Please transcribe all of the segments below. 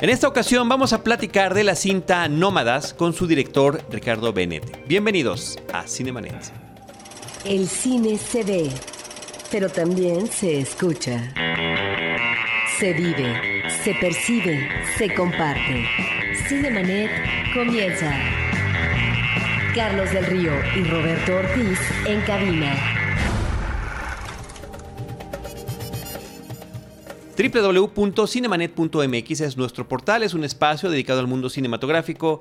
En esta ocasión vamos a platicar de la cinta Nómadas con su director Ricardo Bennett. Bienvenidos a Cinemanet. El cine se ve, pero también se escucha. Se vive, se percibe, se comparte. Cinemanet comienza. Carlos del Río y Roberto Ortiz en cabina. www.cinemanet.mx es nuestro portal, es un espacio dedicado al mundo cinematográfico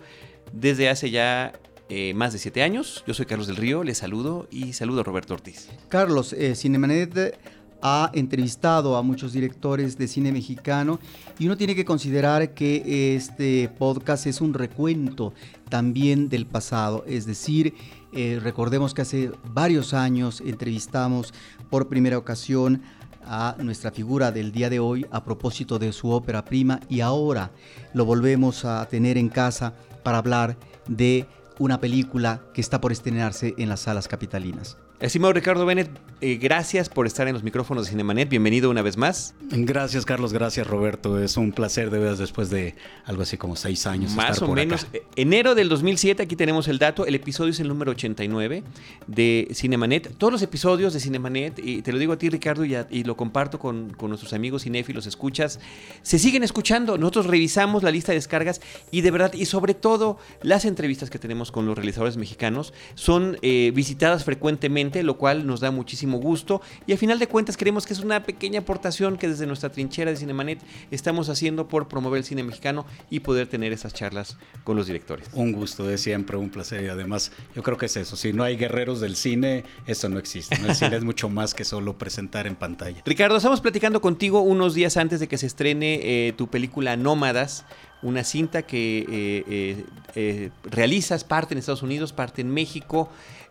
desde hace ya eh, más de siete años. Yo soy Carlos del Río, les saludo y saludo a Roberto Ortiz. Carlos, eh, Cinemanet ha entrevistado a muchos directores de cine mexicano y uno tiene que considerar que este podcast es un recuento también del pasado, es decir, eh, recordemos que hace varios años entrevistamos por primera ocasión a nuestra figura del día de hoy a propósito de su ópera prima y ahora lo volvemos a tener en casa para hablar de una película que está por estrenarse en las salas capitalinas. Estimado Ricardo Bennett, eh, gracias por estar en los micrófonos de Cinemanet. Bienvenido una vez más. Gracias, Carlos. Gracias, Roberto. Es un placer de veras después de algo así como seis años. Más o menos. Eh, enero del 2007, aquí tenemos el dato. El episodio es el número 89 de Cinemanet. Todos los episodios de Cinemanet, y te lo digo a ti, Ricardo, y, lo comparto con, con, nuestros amigos cinéfilos, escuchas, se siguen escuchando. Nosotros revisamos la lista de descargas y de verdad, y sobre todo las entrevistas que tenemos con los realizadores mexicanos, son eh, visitadas frecuentemente lo cual nos da muchísimo gusto y a final de cuentas creemos que es una pequeña aportación que desde nuestra trinchera de Cinemanet estamos haciendo por promover el cine mexicano y poder tener esas charlas con los directores. Un gusto de siempre, un placer y además yo creo que es eso, si no hay guerreros del cine, eso no existe, el cine es mucho más que solo presentar en pantalla. Ricardo, estamos platicando contigo unos días antes de que se estrene eh, tu película Nómadas, una cinta que eh, eh, realizas parte en Estados Unidos, parte en México.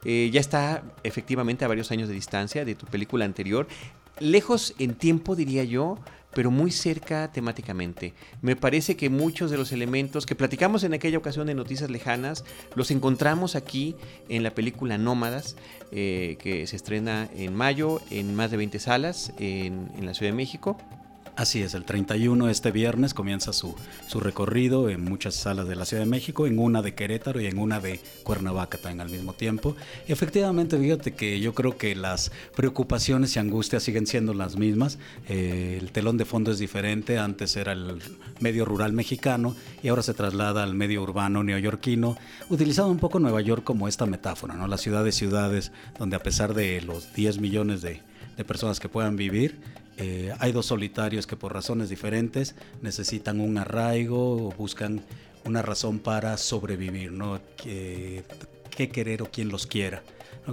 Eh, ya está efectivamente a varios años de distancia de tu película anterior. Lejos en tiempo, diría yo, pero muy cerca temáticamente. Me parece que muchos de los elementos que platicamos en aquella ocasión de Noticias Lejanas los encontramos aquí en la película Nómadas, eh, que se estrena en mayo en más de 20 salas en la Ciudad de México. Así es, el 31 este viernes comienza su, su, recorrido en muchas salas de la Ciudad de México, en una de Querétaro y en una de Cuernavaca también al mismo tiempo. Efectivamente, fíjate que yo creo que las preocupaciones y angustias siguen siendo las mismas. Eh, el telón de fondo es diferente, antes era el medio rural mexicano y ahora se traslada al medio urbano neoyorquino, utilizando un poco Nueva York como esta metáfora, ¿no? La ciudad de ciudades donde a pesar de los 10 millones de, de personas que puedan vivir, eh, hay dos solitarios que por razones diferentes necesitan un arraigo o buscan una razón para sobrevivir, ¿no? ¿Qué, qué querer o quién los quiera?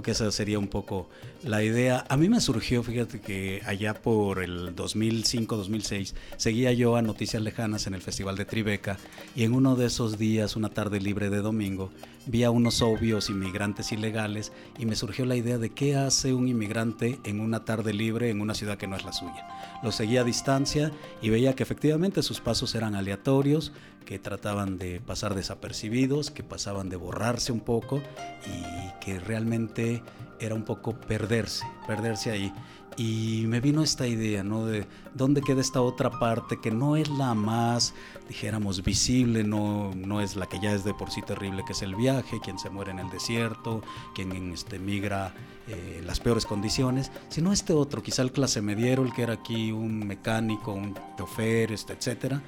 Que esa sería un poco la idea. A mí me surgió, fíjate que allá por el 2005-2006 seguía yo a Noticias Lejanas en el Festival de Tribeca y en uno de esos días, una tarde libre de domingo, vi a unos obvios inmigrantes ilegales y me surgió la idea de qué hace un inmigrante en una tarde libre en una ciudad que no es la suya. Lo seguía a distancia y veía que efectivamente sus pasos eran aleatorios, que trataban de pasar desapercibidos, que pasaban de borrarse un poco y que realmente era un poco perderse, perderse ahí. Y me vino esta idea, ¿no? De dónde queda esta otra parte que no es la más, dijéramos, visible, no, no es la que ya es de por sí terrible, que es el viaje, quien se muere en el desierto, quien este, migra eh, las peores condiciones, sino este otro, quizá el clase mediero, el que era aquí un mecánico, un chofer, este, etcétera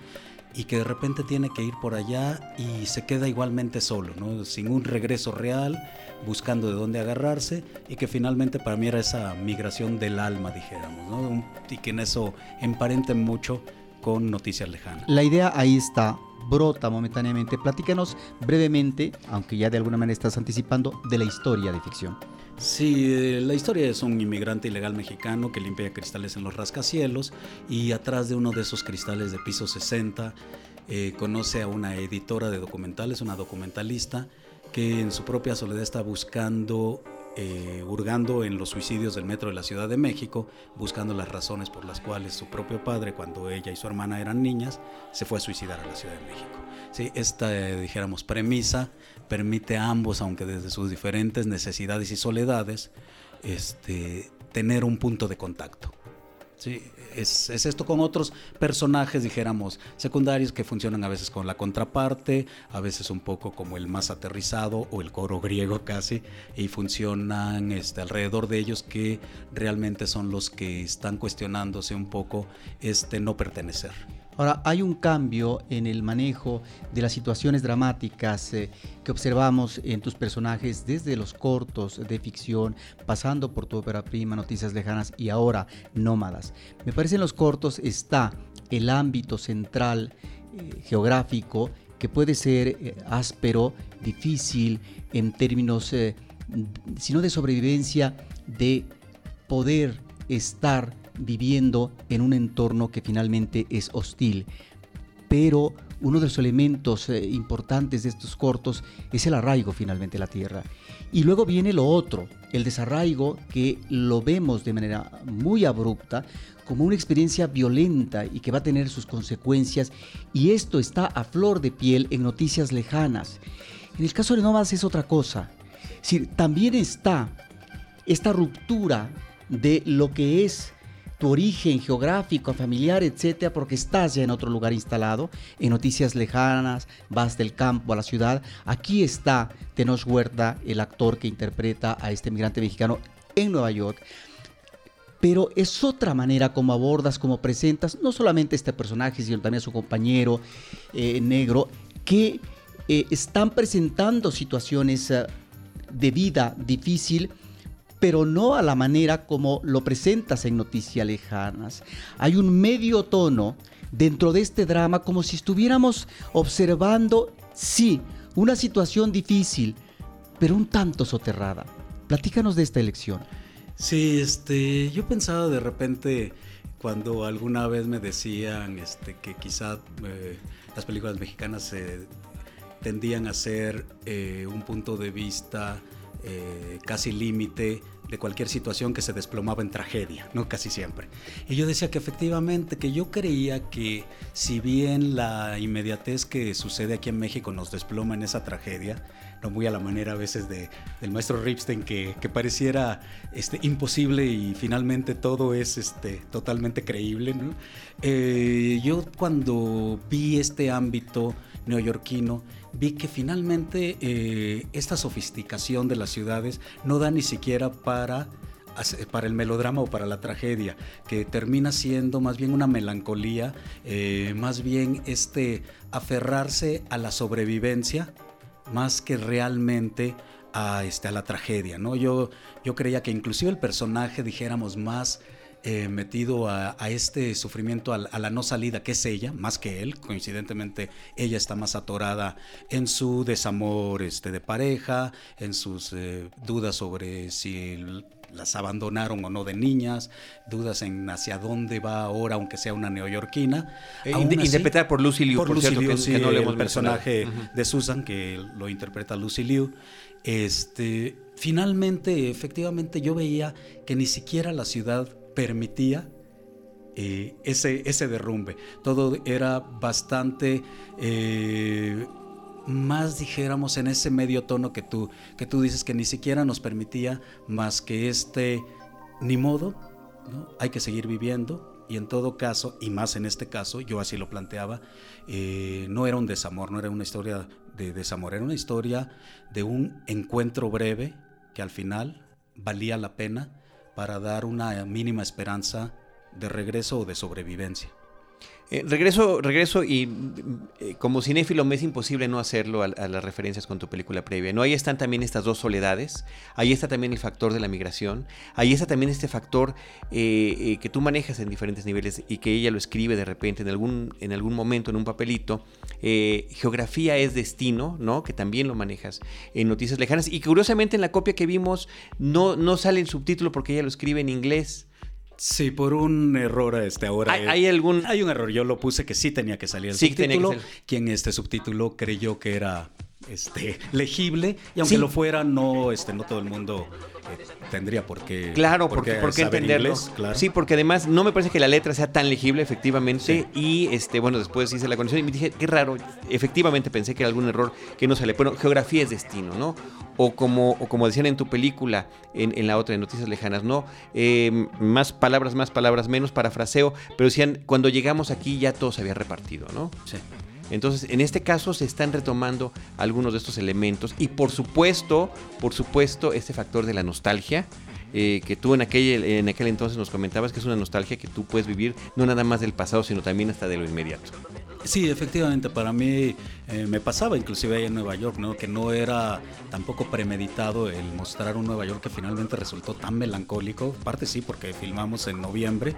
y que de repente tiene que ir por allá y se queda igualmente solo, ¿no? sin un regreso real, buscando de dónde agarrarse y que finalmente para mí era esa migración del alma, dijéramos, ¿no? y que en eso emparenten mucho con Noticias Lejanas. La idea ahí está, brota momentáneamente. Platícanos brevemente, aunque ya de alguna manera estás anticipando, de la historia de ficción. Sí, la historia es un inmigrante ilegal mexicano que limpia cristales en los rascacielos y atrás de uno de esos cristales de piso 60 eh, conoce a una editora de documentales, una documentalista, que en su propia soledad está buscando eh, hurgando en los suicidios del metro de la Ciudad de México, buscando las razones por las cuales su propio padre, cuando ella y su hermana eran niñas, se fue a suicidar a la Ciudad de México. Sí, esta, eh, dijéramos, premisa permite a ambos, aunque desde sus diferentes necesidades y soledades, este, tener un punto de contacto. Sí, es, esto con otros personajes, dijéramos, secundarios que funcionan a veces con la contraparte, a veces un poco como el más aterrizado o el coro griego casi, y funcionan este, alrededor de ellos que realmente son los que están cuestionándose un poco este no pertenecer. Ahora, hay un cambio en el manejo de las situaciones dramáticas eh, que observamos en tus personajes desde los cortos de ficción, pasando por tu ópera prima, Noticias Lejanas y ahora Nómadas. Me parece en los cortos está el ámbito central eh, geográfico que puede ser eh, áspero, difícil en términos, sino de sobrevivencia, de poder estar viviendo en un entorno que finalmente es hostil. Pero uno de los elementos eh, importantes de estos cortos es el arraigo finalmente a la tierra. Y luego viene lo otro, el desarraigo que lo vemos de manera muy abrupta como una experiencia violenta y que va a tener sus consecuencias y esto está a flor de piel en noticias lejanas. En el caso de Novas es otra cosa. Es también está esta ruptura de lo que es tu origen geográfico, familiar, etcétera, porque estás ya en otro lugar instalado, en noticias lejanas, vas del campo a la ciudad. Aquí está Tenoch Huerta, el actor que interpreta a este migrante mexicano en Nueva York. Pero es otra manera como abordas, como presentas, no solamente este personaje, sino también a su compañero eh, negro, que eh, están presentando situaciones eh, de vida difícil pero no a la manera como lo presentas en Noticias Lejanas. Hay un medio tono dentro de este drama como si estuviéramos observando, sí, una situación difícil, pero un tanto soterrada. Platícanos de esta elección. Sí, este, yo pensaba de repente cuando alguna vez me decían este, que quizá eh, las películas mexicanas tendían a ser eh, un punto de vista eh, casi límite de cualquier situación que se desplomaba en tragedia, ¿no? Casi siempre. Y yo decía que efectivamente, que yo creía que si bien la inmediatez que sucede aquí en México nos desploma en esa tragedia, no muy a la manera a veces de, del maestro Ripstein que, que, pareciera este, imposible y finalmente todo es este, totalmente creíble. Eh, yo cuando vi este ámbito neoyorquino, vi que finalmente eh, esta sofisticación de las ciudades no da ni siquiera para para el melodrama o para la tragedia, que termina siendo más bien una melancolía, eh, más bien este aferrarse a la sobrevivencia, más que realmente a, este, a la tragedia. ¿no? Yo, yo creía que inclusive el personaje, dijéramos, más eh, metido a, este sufrimiento, a, la no salida, que es ella, más que él. Coincidentemente, ella está más atorada en su desamor este, de pareja, en sus eh, dudas sobre si las abandonaron o no de niñas, dudas en hacia dónde va ahora, aunque sea una neoyorquina. Eh, interpretar por Lucy Liu, por, Lucy Liu, que, no el personaje de Susan, que lo interpreta Lucy Liu. Este, finalmente, efectivamente, yo veía que ni siquiera la ciudad permitía eh, ese, ese derrumbe. Todo era bastante eh, más, dijéramos, en ese medio tono que tú, que tú dices que ni siquiera nos permitía más que este, ni modo, hay que seguir viviendo. Y en todo caso, y más en este caso, yo así lo planteaba, eh, no era un desamor, no era una historia de desamor, era una historia de un encuentro breve que al final valía la pena para dar una mínima esperanza de regreso o de sobrevivencia. Eh, regreso, regreso y eh, como cinéfilo me es imposible no hacerlo a, las referencias con tu película previa. ¿no? Ahí están también estas dos soledades, ahí está también el factor de la migración, ahí está también este factor eh, que tú manejas en diferentes niveles y que ella lo escribe de repente en algún, en algún momento en un papelito. geografía es destino, ¿no? que también lo manejas en Noticias Lejanas y curiosamente en la copia que vimos no, no sale en subtítulo porque ella lo escribe en inglés. Sí, por un error este ahora. ¿Hay, algún Hay un error, yo lo puse que sí tenía que salir el sí subtítulo. Tenía que Quien este subtítulo creyó que era este, legible y aunque Sí. lo fuera, no, este, no todo el mundo eh, tendría por qué, Claro, por porque, qué ¿por qué saber entenderlo? inglés, claro. Sí, porque además no me parece que la letra sea tan legible, efectivamente. Y este, bueno, después hice la conexión y me dije, qué raro. Efectivamente pensé que era algún error que no sale. Bueno, geografía es destino, ¿no? O como, o como decían en tu película, en, en la otra, en Noticias Lejanas, ¿no? Eh, más palabras, más palabras, menos parafraseo. Pero decían, cuando llegamos aquí ya todo se había repartido, ¿no? Sí. Entonces, en este caso se están retomando algunos de estos elementos y por supuesto, por supuesto, este factor de la nostalgia. eh, que tú en aquel, en aquel entonces nos comentabas que es una nostalgia que tú puedes vivir no nada más del pasado, sino también hasta de lo inmediato. Sí, efectivamente, para mí eh, me pasaba inclusive ahí en Nueva York, ¿no? que no era tampoco premeditado el mostrar un Nueva York que finalmente resultó tan melancólico, parte sí porque filmamos en noviembre,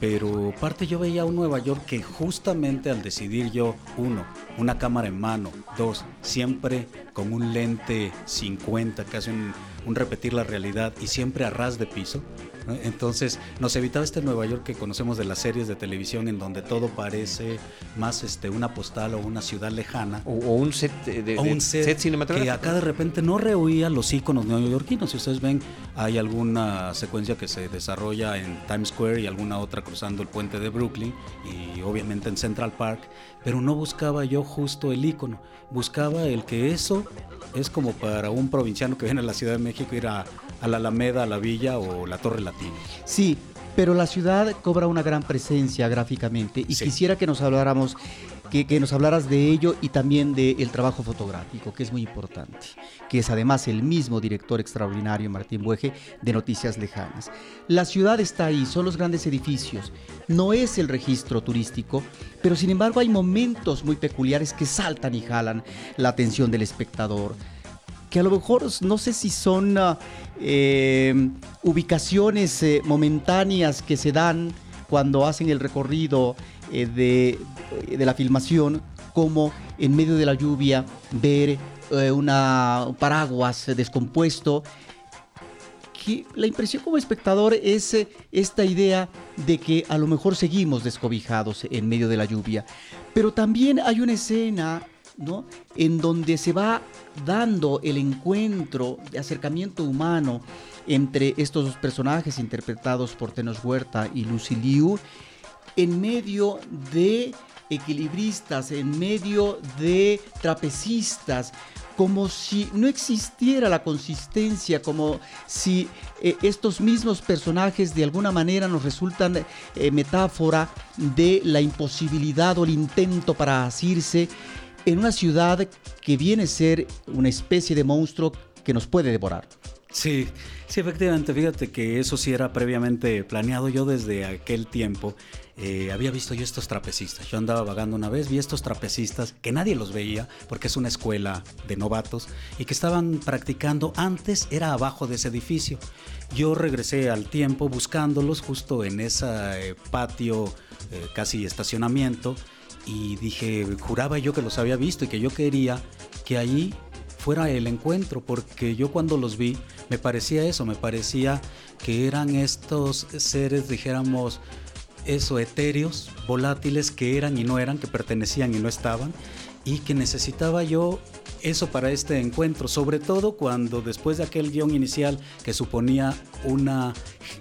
pero parte yo veía un Nueva York que justamente al decidir yo, uno, una cámara en mano, dos, siempre con un lente 50, casi un, un repetir la realidad y siempre a ras de piso, ¿no? Entonces nos evitaba este Nueva York que conocemos de las series de televisión en donde todo parece más este, una postal o una ciudad lejana. O, o un set de, de- un set, set que cinematográfico. acá de repente no rehuía los íconos neoyorquinos. Si ustedes ven, hay alguna secuencia que se desarrolla en Times Square y alguna otra cruzando el puente de Brooklyn y obviamente en Central Park, pero no buscaba yo justo el ícono, buscaba el que eso es como para un provinciano que viene a la Ciudad de México ir a, a la Alameda, a la Villa o la Torre Sí, pero la ciudad cobra una gran presencia gráficamente y Sí. quisiera que nos habláramos, que, que nos hablaras de ello y también del trabajo fotográfico, que es muy importante, que es además el mismo director extraordinario Martín Bueje de Noticias Lejanas. La ciudad está ahí, son los grandes edificios, no es el registro turístico, pero sin embargo hay momentos muy peculiares que saltan y jalan la atención del espectador que a lo mejor no sé si son ah, eh, ubicaciones eh, momentáneas que se dan cuando hacen el recorrido eh, de, de la filmación, como en medio de la lluvia ver eh, una un paraguas eh, descompuesto. La impresión como espectador es eh, esta idea de que a lo mejor seguimos descobijados en medio de la lluvia. Pero también hay una escena en donde se va dando el encuentro de acercamiento humano entre estos dos personajes interpretados por Tenos Huerta y Lucy Liu en medio de equilibristas, en medio de trapecistas, como si no existiera la consistencia, como si eh, estos mismos personajes de alguna manera nos resultan eh, metáfora de la imposibilidad o el intento para asirse en una ciudad que viene a ser una especie de monstruo que nos puede devorar. Sí, sí, efectivamente, fíjate que eso sí era previamente planeado. Yo desde aquel tiempo eh, había visto yo estos trapecistas. Yo andaba vagando una vez, vi estos trapecistas que nadie los veía porque es una escuela de novatos y que estaban practicando. Antes era abajo de ese edificio. Yo regresé al tiempo buscándolos justo en ese eh, patio, eh, casi estacionamiento, y dije, juraba yo que los había visto y que yo quería que allí fuera el encuentro, porque yo cuando los vi me parecía eso, me parecía que eran estos seres, dijéramos, eso, etéreos, volátiles, que eran y no eran, que pertenecían y no estaban, y que necesitaba yo eso para este encuentro, sobre todo cuando después de aquel guion inicial que suponía una,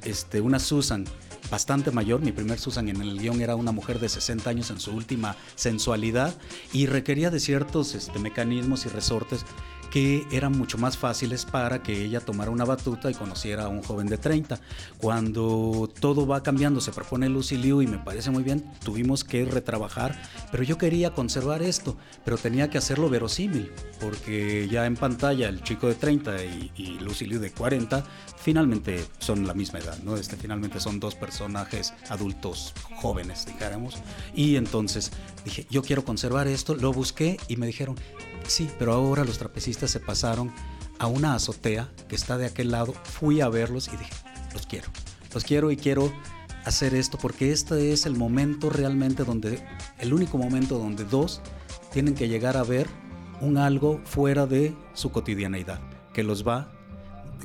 este, una Susan bastante mayor. Mi primer Susan en el guion era una mujer de 60 años en su última sensualidad y requería de ciertos este, mecanismos y resortes que eran mucho más fáciles para que ella tomara una batuta y conociera a un joven de 30. Cuando todo va cambiando, se propone Lucy Liu y me parece muy bien, tuvimos que retrabajar, pero yo quería conservar esto, pero tenía que hacerlo verosímil, porque ya en pantalla el chico de 30 y, y Lucy Liu de 40 finalmente son la misma edad, ¿no? Este, finalmente son dos personajes adultos jóvenes, dijéramos. Y entonces dije, yo quiero conservar esto, lo busqué y me dijeron, sí, pero ahora los trapecistas se pasaron a una azotea que está de aquel lado. Fui a verlos y dije, los quiero, los quiero y quiero hacer esto porque este es el momento realmente donde, el único momento donde dos tienen que llegar a ver un algo fuera de su cotidianeidad, que los va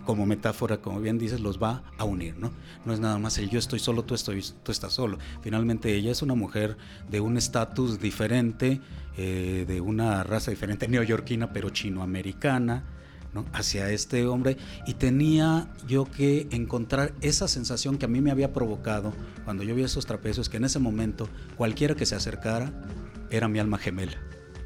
como metáfora, como bien dices, los va a unir, ¿no? No es nada más el yo estoy solo, tú, estoy, tú estás solo. Finalmente ella es una mujer de un estatus diferente, eh, de una raza diferente, neoyorquina, pero chinoamericana, ¿no? hacia este hombre y tenía yo que encontrar esa sensación que a mí me había provocado cuando yo vi esos trapecios, que en ese momento cualquiera que se acercara era mi alma gemela.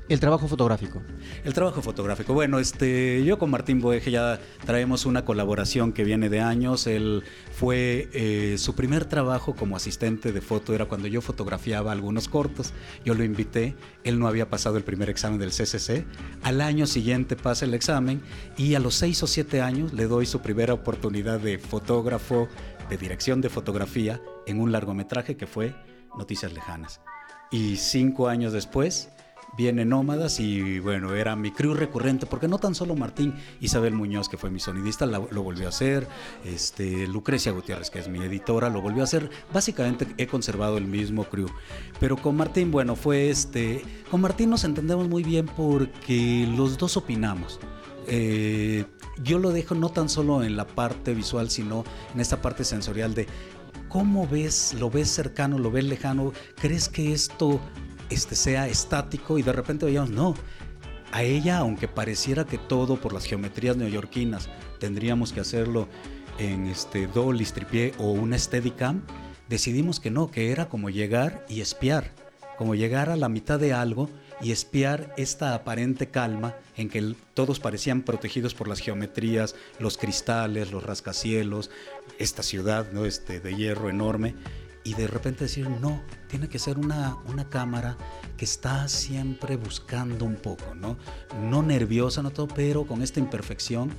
El trabajo fotográfico. El trabajo fotográfico. Bueno, este, yo con Martín Boeje ya traemos una colaboración que viene de años. Él fue eh, su primer trabajo como asistente de foto era cuando yo fotografiaba algunos cortos. Yo lo invité. Él no había pasado el primer examen del CCC. Al año siguiente pasa el examen y a los seis o siete años le doy su primera oportunidad de fotógrafo, de dirección de fotografía en un largometraje que fue Noticias Lejanas. Y cinco años después viene Nómadas y bueno, era mi crew recurrente, porque no tan solo Martín, Isabel Muñoz, que fue mi sonidista, lo volvió a hacer, este, Lucrecia Gutiérrez, que es mi editora, lo volvió a hacer, básicamente he conservado el mismo crew, pero con Martín, bueno, fue este, con Martín nos entendemos muy bien porque los dos opinamos. Eh, yo lo dejo no tan solo en la parte visual, sino en esta parte sensorial de cómo ves, lo ves cercano, lo ves lejano, crees que esto este, sea estático y de repente veíamos, no, a ella, aunque pareciera que todo por las geometrías neoyorquinas tendríamos que hacerlo en este Dolly, Tripié o una Steadicam, decidimos que no, que era como llegar y espiar, como llegar a la mitad de algo y espiar esta aparente calma en que todos parecían protegidos por las geometrías, los cristales, los rascacielos, esta ciudad ¿no? este, de hierro enorme y de repente decir, no, tiene que ser una, una cámara que está siempre buscando un poco, ¿no? No nerviosa, no todo, pero con esta imperfección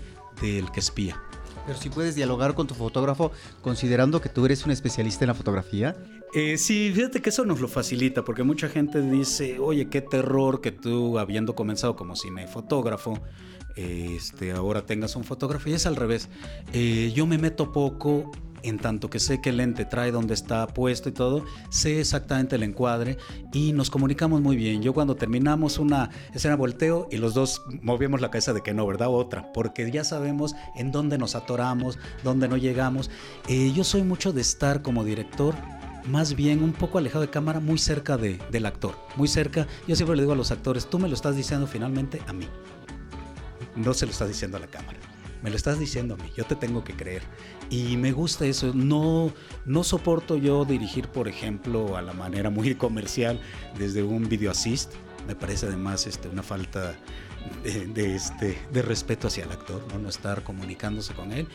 del que espía. Pero si puedes dialogar con tu fotógrafo considerando que tú eres un especialista en la fotografía. Eh, sí, fíjate que eso nos lo facilita, porque mucha gente dice, oye, qué terror que tú, habiendo comenzado como cinefotógrafo, este, ahora tengas un fotógrafo. Y es al revés. Eh, yo me meto poco en tanto que sé el lente trae donde está puesto y todo, sé exactamente el encuadre y nos comunicamos muy bien. Yo cuando terminamos una escena volteo y los dos movemos la cabeza de que no, ¿verdad? Otra, porque ya sabemos en dónde nos atoramos, dónde no llegamos. Eh, yo soy mucho de estar como director más bien un poco alejado de cámara, muy cerca de, del actor, muy cerca. Yo siempre le digo a los actores, tú me lo estás diciendo finalmente a mí, no se lo estás diciendo a la cámara me lo estás diciendo a mí, yo te tengo que creer. Y me gusta eso, no, no soporto yo dirigir, por ejemplo, a la manera muy comercial desde un video assist. Me parece además este, una falta de, este, de respeto hacia el actor, ¿no? no estar comunicándose con él.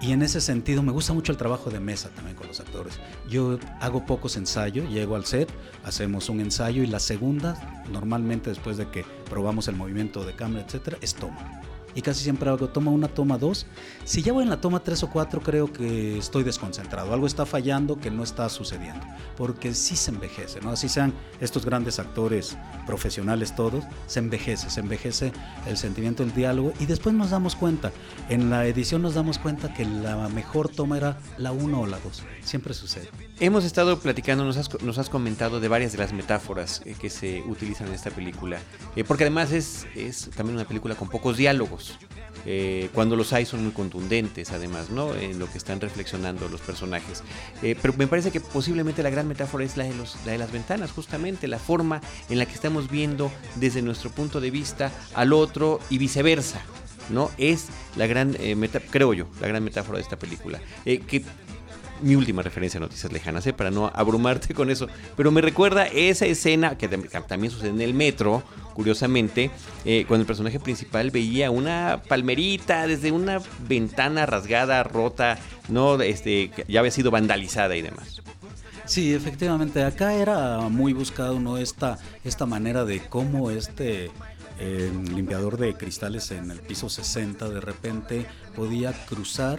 Y en ese sentido me gusta mucho el trabajo de mesa también con los actores. Yo hago pocos ensayos, llego al set, hacemos un ensayo y la segunda, normalmente después de que probamos el movimiento de cámara, etcétera, es toma y casi siempre hago toma una, toma dos. Si ya voy en la toma tres o cuatro, creo que estoy desconcentrado. Algo está fallando que no está sucediendo. Porque sí se envejece, ¿no? Así sean estos grandes actores profesionales todos, se envejece, se envejece el sentimiento del diálogo y después nos damos cuenta, en la edición nos damos cuenta que la mejor toma era la uno o la dos. Siempre sucede. Hemos estado platicando, nos has, nos has comentado de varias de las metáforas eh, que se utilizan en esta película, eh, porque además es, también una película con pocos diálogos. Eh, cuando los hay son muy contundentes, además, ¿no? En lo que están reflexionando los personajes. Pero me parece que posiblemente la gran metáfora es la de, los, la de las ventanas, justamente, la forma en la que estamos viendo desde nuestro punto de vista al otro y viceversa. ¿no? Es la gran, eh, creo yo, la gran metáfora de esta película. Mi última referencia a Noticias Lejanas, ¿eh? para no abrumarte con eso. Pero me recuerda esa escena que también sucede en el metro, curiosamente, eh, cuando el personaje principal veía una palmerita desde una ventana rasgada, rota, no, este, ya había sido vandalizada y demás. Sí, efectivamente, acá era muy buscado ¿no? esta, esta manera de cómo este eh, limpiador de cristales en el piso 60 de repente podía cruzar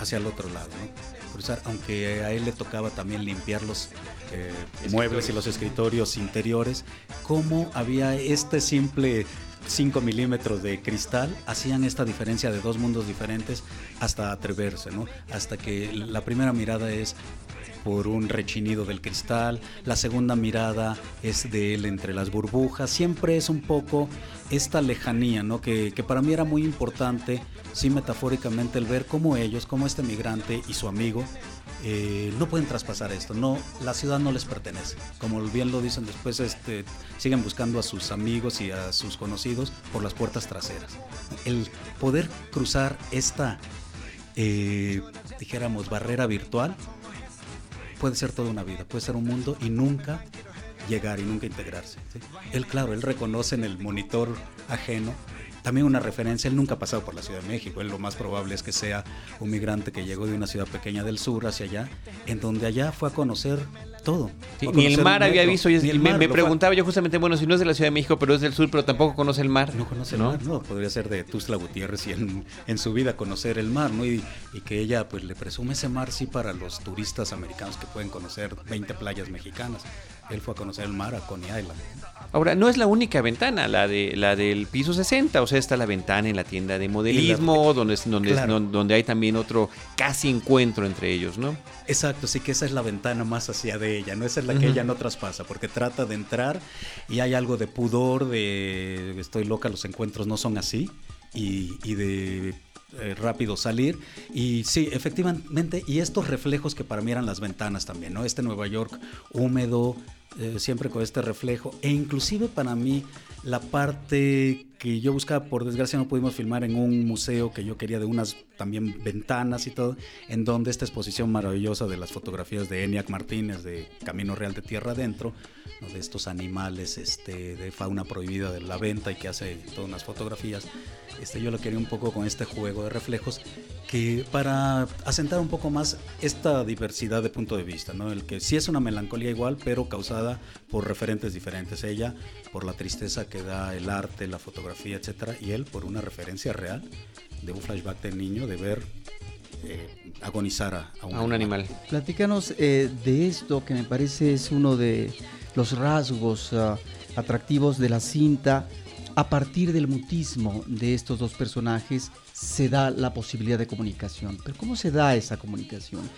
hacia el otro lado. ¿no? Aunque a él le tocaba también limpiar los eh, muebles y los escritorios interiores, cómo había este simple 5 milímetros de cristal hacían esta diferencia de dos mundos diferentes hasta atreverse, ¿no? Hasta que la primera mirada es por un rechinido del cristal, la segunda mirada es de él entre las burbujas, siempre es un poco esta lejanía, ¿no? que, que para mí era muy importante, sí metafóricamente, el ver cómo ellos, como este migrante y su amigo, eh, no pueden traspasar esto, no, la ciudad no les pertenece. Como bien lo dicen después, este, siguen buscando a sus amigos y a sus conocidos por las puertas traseras. El poder cruzar esta, eh, dijéramos, barrera virtual puede ser toda una vida, puede ser un mundo y nunca llegar y nunca integrarse. Él, claro, él reconoce en el monitor ajeno también una referencia, él nunca ha pasado por la Ciudad de México, él lo más probable es que sea un migrante que llegó de una ciudad pequeña del sur hacia allá, en donde allá fue a conocer todo. ni el mar había visto, y, me, preguntaba yo justamente, bueno, si no es de la Ciudad de México, pero es del sur, pero tampoco conoce el mar. No conoce el mar, no, podría ser de Tuzla Gutiérrez y en, su vida conocer el mar, ¿no? Y, y, que ella pues le presume ese mar, sí, para los turistas americanos que pueden conocer 20 playas mexicanas. Él fue a conocer el mar a Coney Island. Ahora, no es la única ventana, la de la del piso 60, o sea, está la ventana en la tienda de modelismo, donde, donde, donde hay también otro casi encuentro entre ellos, ¿no? Exacto, sí que esa es la ventana más hacia de ella, ¿no? Esa es la que ella no traspasa, porque trata de entrar y hay algo de pudor, de estoy loca, los encuentros no son así, y, y de eh, rápido salir. Y sí, efectivamente, y estos reflejos que para mí eran las ventanas también, ¿no? Este Nueva York húmedo, eh, siempre con este reflejo, e inclusive para mí la parte que yo buscaba, por desgracia no pudimos filmar en un museo que yo quería de unas también ventanas y todo, en donde esta exposición maravillosa de las fotografías de Eniac Martínez de Camino Real de Tierra Adentro, de estos animales este, de fauna prohibida de la venta y que hace todas unas fotografías, este, yo lo quería un poco con este juego de reflejos que para asentar un poco más esta diversidad de punto de vista, ¿no? el que sí es una melancolía igual, pero causada por referentes diferentes. Ella por la tristeza que da el arte, la fotografía, etcétera, y él por una referencia real de un flashback del niño de ver eh, agonizar a, un, animal. Platícanos eh, de esto que me parece es uno de los rasgos ah, atractivos de la cinta a partir del mutismo de estos dos personajes se da la posibilidad de comunicación. Pero ¿cómo se da esa comunicación?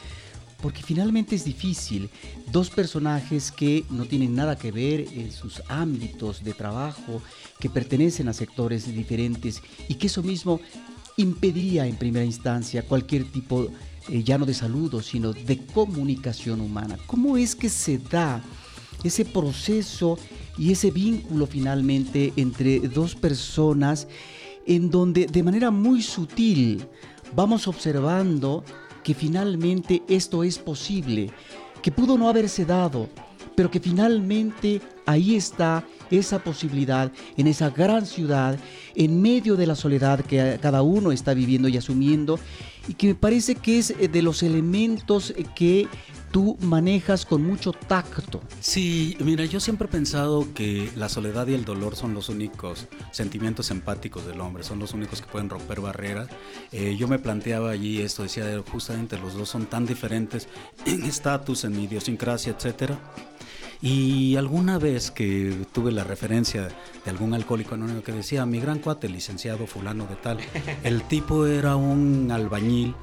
Porque finalmente es difícil. Dos personajes que no tienen nada que ver en sus ámbitos de trabajo, que pertenecen a sectores diferentes y que eso mismo impediría en primera instancia cualquier tipo, eh, ya no de saludo, sino de comunicación humana. ¿Cómo es que se da ese proceso y ese vínculo finalmente entre dos personas en donde de manera muy sutil vamos observando que finalmente esto es posible, que pudo no haberse dado, pero que finalmente ahí está esa posibilidad en esa gran ciudad, en medio de la soledad que cada uno está viviendo y asumiendo, y que me parece que es de los elementos que tú manejas con mucho tacto. Sí, mira, yo siempre he pensado que la soledad y el dolor son los únicos sentimientos empáticos del hombre, son los únicos que pueden romper barreras. Eh, yo me planteaba allí esto, decía, justamente los dos son tan diferentes en estatus, en idiosincrasia, etcétera. Y alguna vez que tuve la referencia de algún alcohólico anónimo que decía, mi gran cuate, licenciado fulano de tal, el tipo era un albañil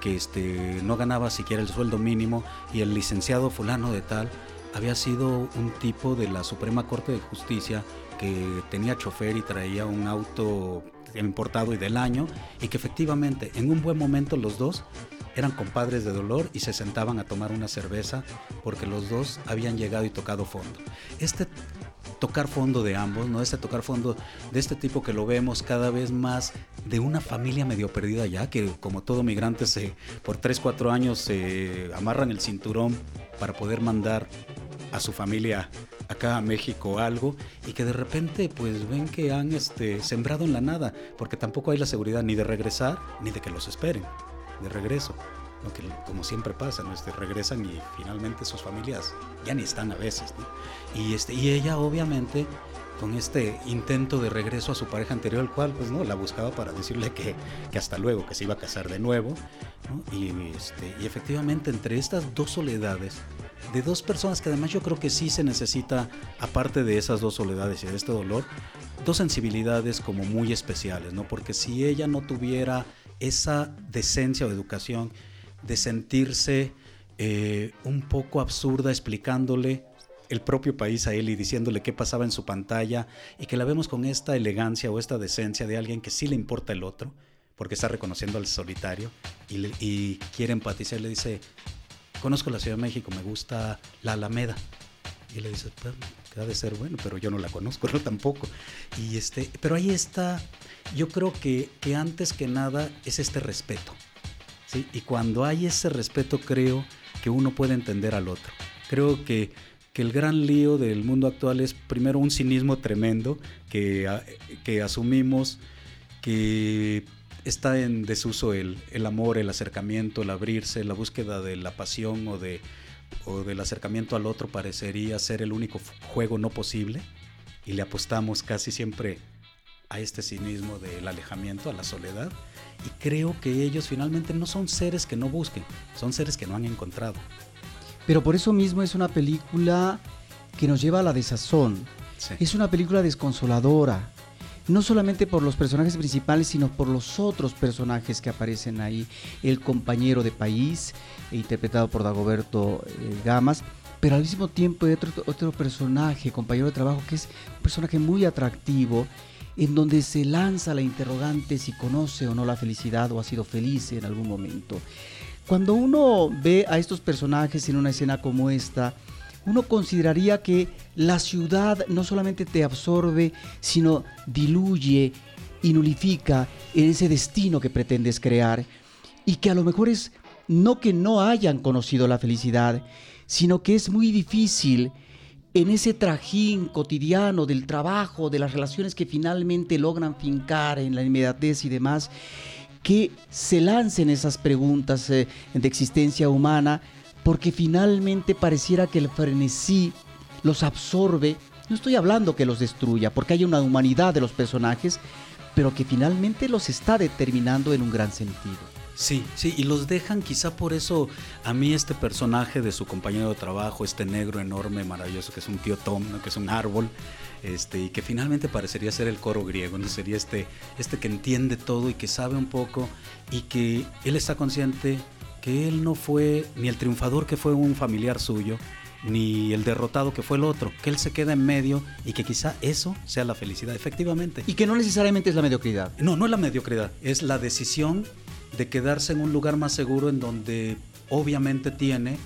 que este, no ganaba siquiera el sueldo mínimo y el licenciado fulano de tal había sido un tipo de la Suprema Corte de Justicia que tenía chofer y traía un auto importado y del año y que efectivamente en un buen momento los dos eran compadres de dolor y se sentaban a tomar una cerveza porque los dos habían llegado y tocado fondo. Este tocar fondo de ambos, ¿no? Este tocar fondo de este tipo que lo vemos cada vez más de una familia medio perdida ya, que como todo migrante se, por 3, 4 años se amarran el cinturón para poder mandar a su familia acá a México algo y que de repente pues ven que han este, sembrado en la nada, porque tampoco hay la seguridad ni de regresar ni de que los esperen de regreso como siempre pasa, ¿no? Este, regresan y finalmente sus familias ya ni están a veces. Y, este, y ella obviamente con este intento de regreso a su pareja anterior, el cual pues no, la buscaba para decirle que, que hasta luego, que se iba a casar de nuevo. Y, este, y efectivamente entre estas dos soledades, de dos personas que además yo creo que sí se necesita, aparte de esas dos soledades y de este dolor, dos sensibilidades como muy especiales, ¿no? Porque si ella no tuviera esa decencia o educación de sentirse eh, un poco absurda explicándole el propio país a él y diciéndole qué pasaba en su pantalla y que la vemos con esta elegancia o esta decencia de alguien que sí le importa el otro porque está reconociendo al solitario y, quiere empatizar. Le dice, conozco la Ciudad de México, me gusta la Alameda. Y le dice, pues, ha de ser bueno, pero yo no la conozco, no tampoco. Y este, pero ahí está, yo creo que, que antes que nada es este respeto. Y cuando hay ese respeto, creo que uno puede entender al otro. Creo que que el gran lío del mundo actual es primero un cinismo tremendo que, que asumimos que está en desuso el, el, amor, el acercamiento, el abrirse, la búsqueda de la pasión o, de, o del acercamiento al otro parecería ser el único juego no posible y le apostamos casi siempre a este cinismo del alejamiento, a la soledad y creo que ellos finalmente no son seres que no busquen, son seres que no han encontrado. Pero por eso mismo es una película que nos lleva a la desazón. Sí. Es una película desconsoladora. No solamente por los personajes principales, sino por los otros personajes que aparecen ahí. El compañero de país, interpretado por Dagoberto eh, Gamas, pero al mismo tiempo hay otro, otro personaje, compañero de trabajo, que es un personaje muy atractivo, en donde se lanza la interrogante si conoce o no la felicidad o ha sido feliz en algún momento. Cuando uno ve a estos personajes en una escena como esta, uno consideraría que la ciudad no solamente te absorbe, sino diluye y nulifica en ese destino que pretendes crear. Y que a lo mejor es no que no hayan conocido la felicidad, sino que es muy difícil en ese trajín cotidiano del trabajo, de las relaciones que finalmente logran fincar en la inmediatez y demás, que se lancen esas preguntas eh, de existencia humana, porque finalmente pareciera que el frenesí los absorbe. No estoy hablando que los destruya, porque hay una humanidad de los personajes, pero que finalmente los está determinando en un gran sentido. Sí, sí, y los dejan quizá por eso a mí este personaje de su compañero de trabajo, este negro enorme, maravilloso, que es un tío Tom, ¿no? que es un árbol, este, y que finalmente parecería ser el coro griego, ¿no? sería este, este que entiende todo y que sabe un poco y que él está consciente que él no fue ni el triunfador que fue un familiar suyo, ni el derrotado que fue el otro, que él se queda en medio y que quizá eso sea la felicidad, efectivamente. Y que no necesariamente es la mediocridad. No, no es la mediocridad, es la decisión de quedarse en un lugar más seguro en donde obviamente tiene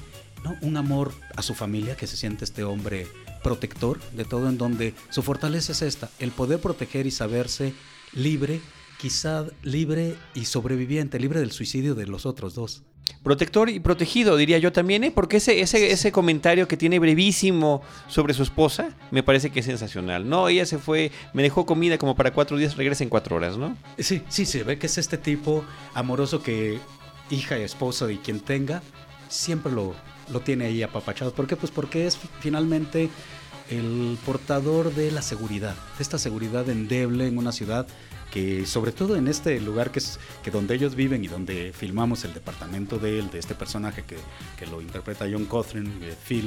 ¿no? un amor a su familia, que se siente este hombre protector de todo, en donde su fortaleza es esta, el poder proteger y saberse libre, quizá libre y sobreviviente, libre del suicidio de los otros dos. Protector y protegido, diría yo también, ¿eh? porque ese, ese, ese comentario que tiene brevísimo sobre su esposa me parece que es sensacional. No, ella se fue, me dejó comida como para cuatro días, regresa en cuatro horas, ¿no? Sí, sí, se ve que es este tipo amoroso que hija y esposo y quien tenga, siempre lo, lo tiene ahí apapachado. ¿Por qué? Pues porque es finalmente el portador de la seguridad, de esta seguridad endeble en una ciudad que sobre todo en este lugar que es que donde ellos viven y donde filmamos el departamento de él, de este personaje que, que lo interpreta John Cothran, eh, Phil,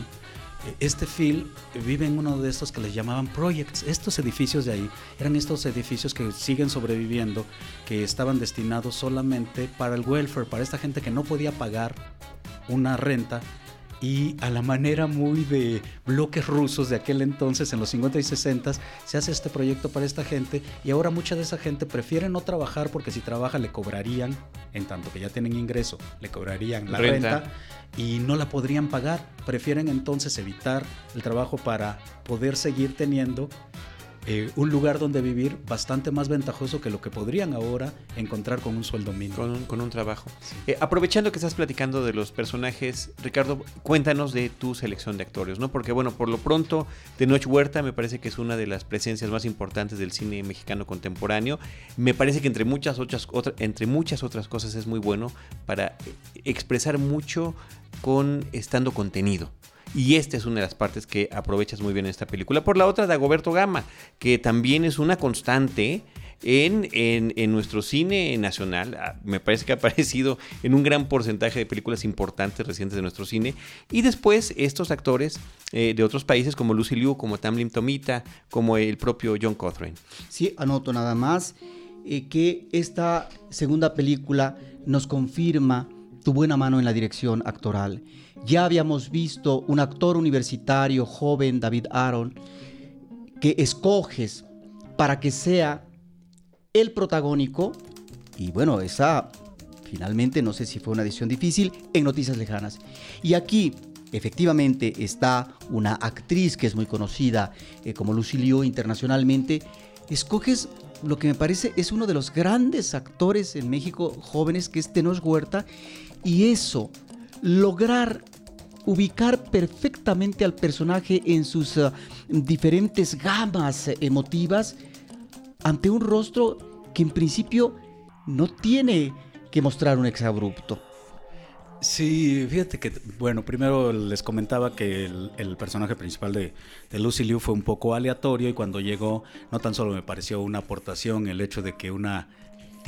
eh, este Phil vive en uno de estos que les llamaban projects. Estos edificios de ahí eran estos edificios que siguen sobreviviendo, que estaban destinados solamente para el welfare, para esta gente que no podía pagar una renta y a la manera muy de bloques rusos de aquel entonces, en los 50 y 60, se hace este proyecto para esta gente y ahora mucha de esa gente prefiere no trabajar porque si trabaja le cobrarían, en tanto que ya tienen ingreso, le cobrarían la renta, renta y no la podrían pagar. Prefieren entonces evitar el trabajo para poder seguir teniendo eh, un lugar donde vivir bastante más ventajoso que lo que podrían ahora encontrar con un sueldo mínimo. Con un, con un trabajo. Sí. Eh, aprovechando que estás platicando de los personajes, Ricardo, cuéntanos de tu selección de actores, ¿no? Porque, bueno, por lo pronto, de Noche Huerta me parece que es una de las presencias más importantes del cine mexicano contemporáneo. Me parece que entre muchas otras, otra, entre muchas otras cosas es muy bueno para expresar mucho con estando contenido. Y esta es una de las partes que aprovechas muy bien en esta película. Por la otra, Dagoberto Gama, que también es una constante en, en, nuestro cine nacional. Me parece que ha aparecido en un gran porcentaje de películas importantes recientes de nuestro cine. Y después estos actores eh, de otros países como Lucy Liu, como Tamlin Tomita, como el propio John Cothran. Sí, anoto nada más eh, que esta segunda película nos confirma tu buena mano en la dirección actoral. Ya habíamos visto un actor universitario joven, David Aaron, que escoges para que sea el protagónico. Y bueno, esa finalmente, no sé si fue una decisión difícil, en Noticias Lejanas. Y aquí, efectivamente, está una actriz que es muy conocida eh, como Lucy Liu internacionalmente. Escoges lo que me parece es uno de los grandes actores en México jóvenes, que es Tenoch Huerta, y eso, lograr ubicar perfectamente al personaje en sus uh, diferentes gamas emotivas ante un rostro que en principio no tiene que mostrar un exabrupto. Sí, fíjate que, bueno, primero les comentaba que el, personaje principal de, de, Lucy Liu fue un poco aleatorio y cuando llegó no tan solo me pareció una aportación el hecho de que una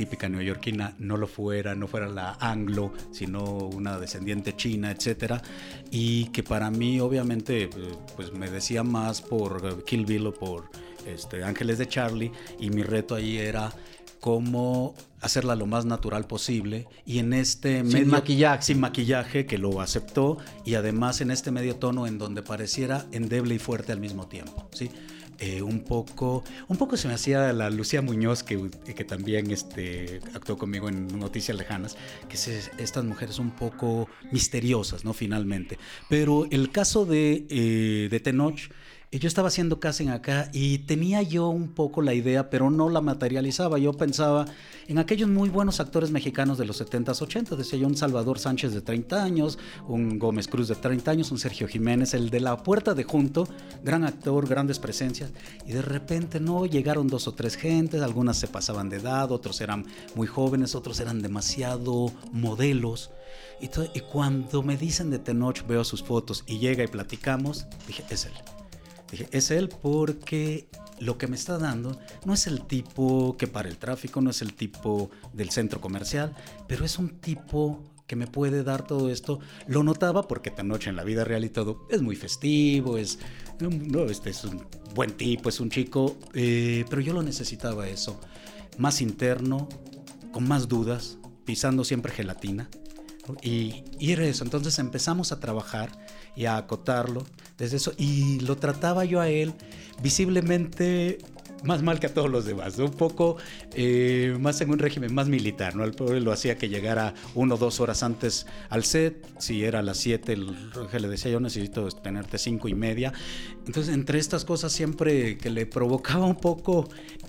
típica neoyorquina no lo fuera, no fuera la anglo, sino una descendiente china, etcétera, y que para mí obviamente eh, pues me decía más por Kill Bill o por este, Ángeles de Charlie y mi reto ahí era cómo hacerla lo más natural posible y en este sin maquillaje. sin maquillaje que lo aceptó y además en este medio tono en donde pareciera endeble y fuerte al mismo tiempo sí eh, un poco un poco se me hacía la Lucía Muñoz que, que también este, actuó conmigo en Noticias Lejanas que es estas mujeres un poco misteriosas no finalmente. Pero el caso de, eh, de Tenoch yo estaba haciendo casting acá y tenía yo un poco la idea, pero no la materializaba. Yo pensaba en aquellos muy buenos actores mexicanos de los 70s, 80s. Decía yo un Salvador Sánchez de 30 años, un Gómez Cruz de 30 años, un Sergio Jiménez, el de la puerta de junto, gran actor, grandes presencias. Y de repente no, llegaron dos o tres gentes, algunas se pasaban de edad, otros eran muy jóvenes, otros eran demasiado modelos. Y, cuando me dicen de Tenoch, veo sus fotos y llega y platicamos, dije, es él. Dije, es él porque lo que me está dando no es el tipo que para el tráfico, no es el tipo del centro comercial, pero es un tipo que me puede dar todo esto. Lo notaba porque esta noche en la vida real y todo es muy festivo, es, no, este es un buen tipo, es un chico, eh, pero yo lo necesitaba eso, más interno, con más dudas, pisando siempre gelatina. Y, y era eso, entonces empezamos a trabajar y a acotarlo desde eso. Y lo trataba yo a él visiblemente más mal que a todos los demás, un poco eh, más en un régimen más militar, ¿no? El pobre lo hacía que llegara uno o dos horas antes al set, si era a las siete, el le decía yo necesito tenerte cinco y media. Entonces, entre estas cosas siempre que le provocaba un poco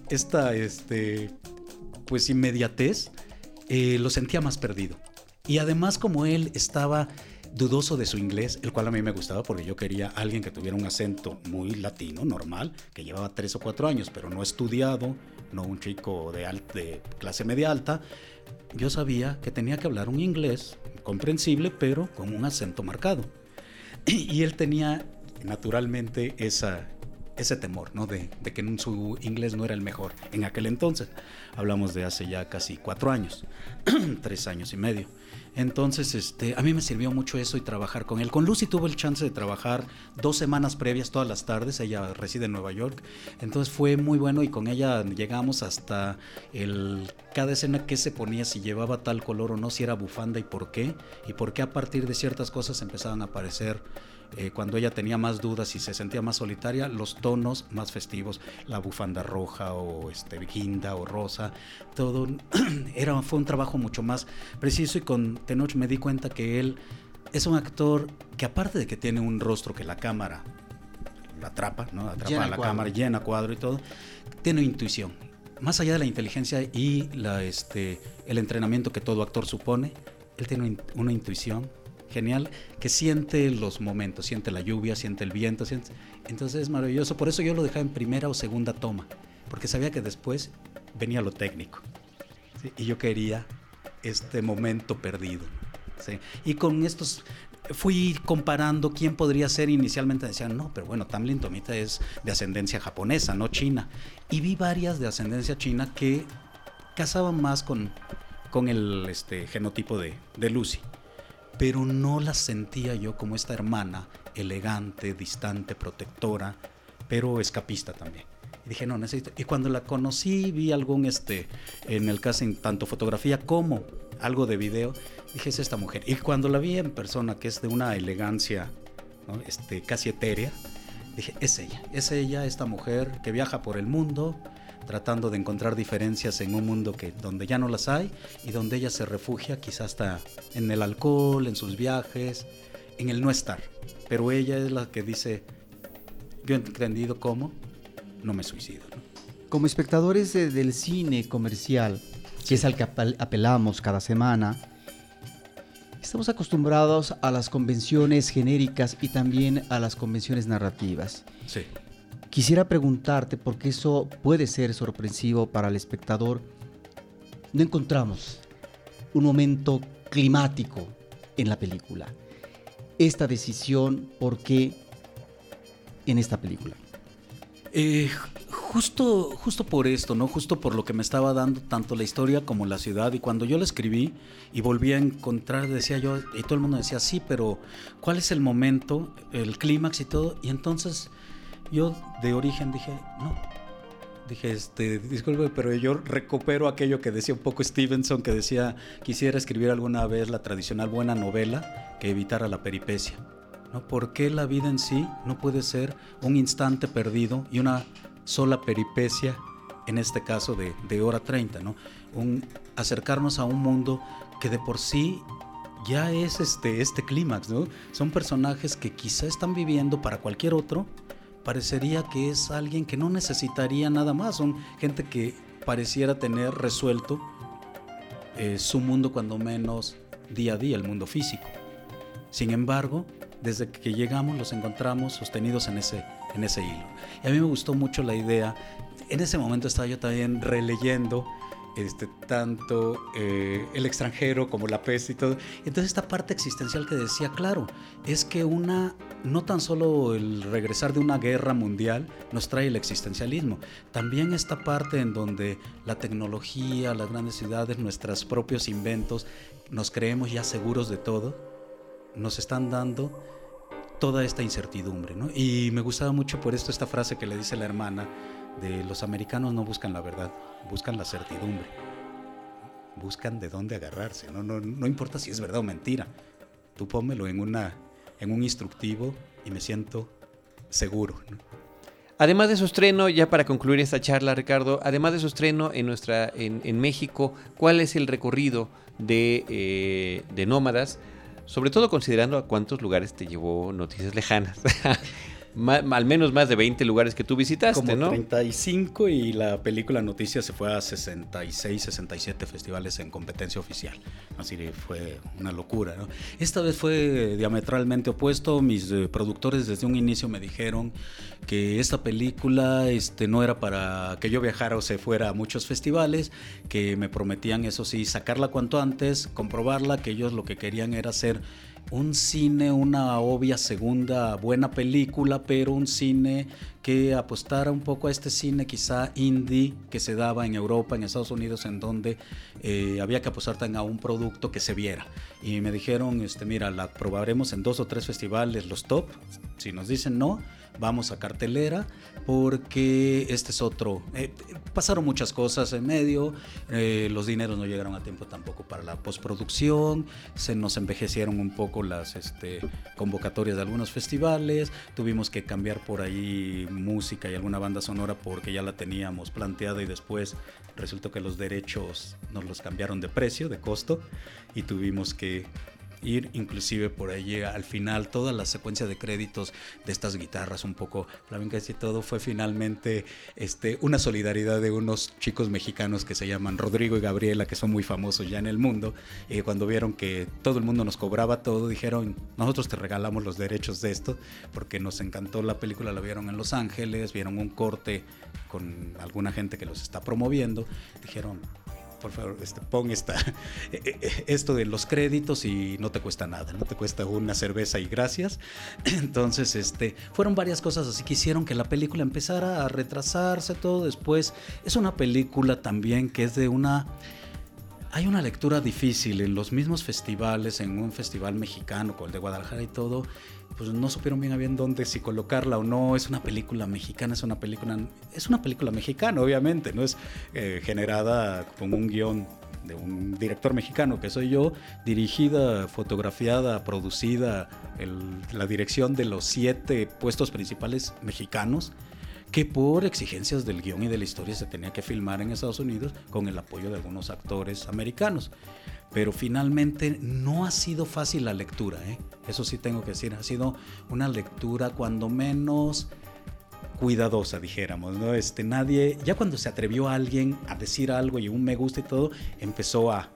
esta, este, pues inmediatez, eh, lo sentía más perdido. Y además como él estaba dudoso de su inglés, el cual a mí me gustaba porque yo quería alguien que tuviera un acento muy latino, normal, que llevaba tres o cuatro años, pero no estudiado, no un chico de, clase media alta. Yo sabía que tenía que hablar un inglés comprensible, pero con un acento marcado. Y él tenía naturalmente ese temor, ¿no? De, que su inglés no era el mejor en aquel entonces. Hablamos de hace ya casi cuatro años, tres años y medio. Entonces, este, a mí me sirvió mucho eso y trabajar con él. Con Lucy tuve el chance de trabajar dos semanas previas todas las tardes. Ella reside en Nueva York. Entonces fue muy bueno y con ella llegamos hasta el cada escena que se ponía, si llevaba tal color o no, si era bufanda y por qué. Y por qué a partir de ciertas cosas empezaban a aparecer eh, cuando ella tenía más dudas y se sentía más solitaria, los tonos más festivos, la bufanda roja o este, guinda o rosa, todo era, fue un trabajo mucho más preciso y con Tenoch me di cuenta que él es un actor que aparte de que tiene un rostro que la cámara la atrapa, ¿no? atrapa a la cámara, llena cuadro y todo, tiene intuición. Más allá de la inteligencia y la, este, el entrenamiento que todo actor supone, él tiene una intuición genial que siente los momentos, siente la lluvia, siente el viento, entonces es maravilloso. Por eso yo lo dejaba en primera o segunda toma, porque sabía que después venía lo técnico. Y yo quería este momento perdido. Y con estos fui comparando quién podría ser. Inicialmente decían, no, pero bueno, Tamlin Tomita es de ascendencia japonesa, no china. Y vi varias de ascendencia china que casaban más con, con el este, genotipo de, de Lucy pero no la sentía yo como esta hermana elegante, distante, protectora, pero escapista también. Y dije, no, necesito. Y cuando la conocí, vi algún, este, en el casting, tanto fotografía como algo de video, dije, es esta mujer. Y cuando la vi en persona, que es de una elegancia este, casi etérea, dije, es ella, es ella, esta mujer que viaja por el mundo tratando de encontrar diferencias en un mundo que donde ya no las hay y donde ella se refugia quizás hasta en el alcohol, en sus viajes, en el no estar. Pero ella es la que dice, yo he entendido cómo, no me suicido. Como espectadores del cine comercial, que es al que apelamos cada semana, estamos acostumbrados a las convenciones genéricas y también a las convenciones narrativas. Sí. Quisiera preguntarte, porque eso puede ser sorpresivo para el espectador, no encontramos un momento climático en la película. Esta decisión, ¿por qué en esta película? Eh, justo, justo por esto, ¿no? Justo por lo que me estaba dando tanto la historia como la ciudad. Y cuando yo la escribí y volví a encontrar, decía yo, y todo el mundo decía, sí, pero ¿cuál es el momento, el clímax y todo? Y entonces yo de origen dije, no. Dije, este, disculpe, pero yo recupero aquello que decía un poco Stevenson, que decía, quisiera escribir alguna vez la tradicional buena novela que evitara la peripecia. ¿no? ¿Por qué la vida en sí no puede ser un instante perdido y una sola peripecia, en este caso de, de hora 30, ¿no? Un, acercarnos a un mundo que de por sí ya es este, este clímax, ¿no? Son personajes que quizá están viviendo para cualquier otro, parecería que es alguien que no necesitaría nada más, son gente que pareciera tener resuelto eh, su mundo cuando menos día a día, el mundo físico. Sin embargo, desde que llegamos los encontramos sostenidos en ese, en ese hilo. Y a mí me gustó mucho la idea, en ese momento estaba yo también releyendo este, tanto eh, el extranjero como la peste y todo. Entonces esta parte existencial que decía, claro, es que una, no tan solo el regresar de una guerra mundial nos trae el existencialismo, también esta parte en donde la tecnología, las grandes ciudades, nuestros propios inventos, nos creemos ya seguros de todo, nos están dando toda esta incertidumbre. ¿no? Y me gustaba mucho por esto esta frase que le dice la hermana de los americanos no buscan la verdad, buscan la certidumbre. Buscan de dónde agarrarse, no, no, no importa si es verdad o mentira. Tú pónmelo en, una, en un instructivo y me siento seguro. Además de su estreno, ya para concluir esta charla, Ricardo, además de su estreno en, nuestra, en, México, ¿cuál es el recorrido de, eh, de Nómadas? Sobre todo considerando a cuántos lugares te llevó Noticias Lejanas. al menos más de 20 lugares que tú visitaste, Como ¿no? 35 y la película Noticias se fue a 66, 67 festivales en competencia oficial. Así que fue una locura, ¿no? Esta vez fue diametralmente opuesto. Mis eh, productores desde un inicio me dijeron que esta película este, no era para que yo viajara o se fuera a muchos festivales, que me prometían, eso sí, sacarla cuanto antes, comprobarla, que ellos lo que querían era hacer un cine, una obvia segunda buena película, pero un cine que apostara un poco a este cine quizá indie que se daba en Europa, en Estados Unidos, en donde eh, había que apostar a un producto que se viera. Y me dijeron, este, mira, la probaremos en dos o tres festivales, los top. Si nos dicen no, vamos a cartelera porque este es otro. Eh, pasaron muchas cosas en medio, eh, los dineros no llegaron a tiempo tampoco para la postproducción, se nos envejecieron un poco las este, convocatorias de algunos festivales, tuvimos que cambiar por ahí música y alguna banda sonora porque ya la teníamos planteada y después resultó que los derechos nos los cambiaron de precio, de costo y tuvimos que ir inclusive por ahí al final toda la secuencia de créditos de estas guitarras un poco flamencas y todo fue finalmente este, una solidaridad de unos chicos mexicanos que se llaman Rodrigo y Gabriela que son muy famosos ya en el mundo. Y cuando vieron que todo el mundo nos cobraba todo dijeron nosotros te regalamos los derechos de esto porque nos encantó la película la vieron en Los Ángeles vieron un corte con alguna gente que los está promoviendo. Dijeron por favor, este, pon esta, eh, eh, esto de los créditos y no te cuesta nada, no te cuesta una cerveza y gracias. Entonces, este, fueron varias cosas así que hicieron que la película empezara a retrasarse todo después. Es una película también que es de una... Hay una lectura difícil en los mismos festivales, en un festival mexicano como el de Guadalajara y todo, pues no supieron bien a bien dónde si colocarla o no. Es una película mexicana, es una película, es una película mexicana, obviamente, no es eh, generada con un guion de un director mexicano que soy yo, dirigida, fotografiada, producida, la dirección de los siete puestos principales mexicanos que por exigencias del guion y de la historia se tenía que filmar en Estados Unidos con el apoyo de algunos actores americanos. Pero finalmente no ha sido fácil la lectura, ¿eh? eso sí tengo que decir, ha sido una lectura cuando menos cuidadosa, dijéramos, ¿no? Este, nadie, ya cuando se atrevió a alguien a decir algo y un me gusta y todo, empezó a,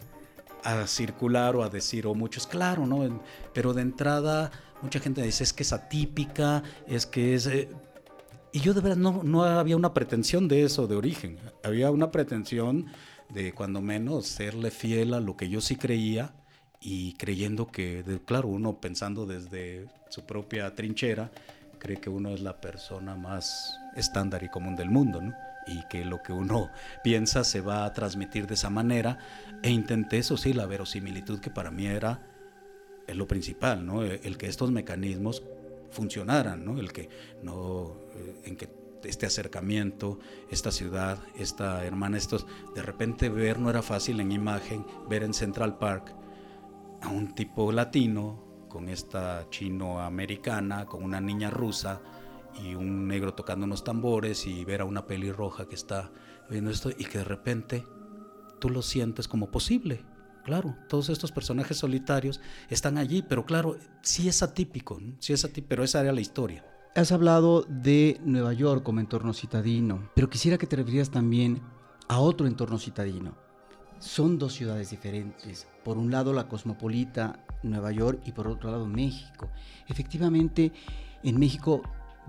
a circular o a decir, o muchos, claro, ¿no? Pero de entrada, mucha gente dice, es que es atípica, es que es... Eh", y yo de verdad no, no había una pretensión de eso de origen, había una pretensión de cuando menos serle fiel a lo que yo sí creía y creyendo que, claro, uno pensando desde su propia trinchera, cree que uno es la persona más estándar y común del mundo, ¿no? y que lo que uno piensa se va a transmitir de esa manera. E intenté, eso sí, la verosimilitud que para mí era lo principal, ¿no? el que estos mecanismos funcionaran, ¿no? el que no, en que este acercamiento, esta ciudad, esta hermana, estos, de repente ver no era fácil en imagen, ver en Central Park a un tipo latino con esta chino-americana, con una niña rusa y un negro tocando unos tambores y ver a una pelirroja que está viendo esto y que de repente tú lo sientes como posible. Claro, todos estos personajes solitarios están allí, pero claro, sí es atípico, sí es atípico, pero esa era la historia. Has hablado de Nueva York como entorno citadino, pero quisiera que te refieras también a otro entorno citadino. Son dos ciudades diferentes. Por un lado la cosmopolita Nueva York y por otro lado México. Efectivamente, en México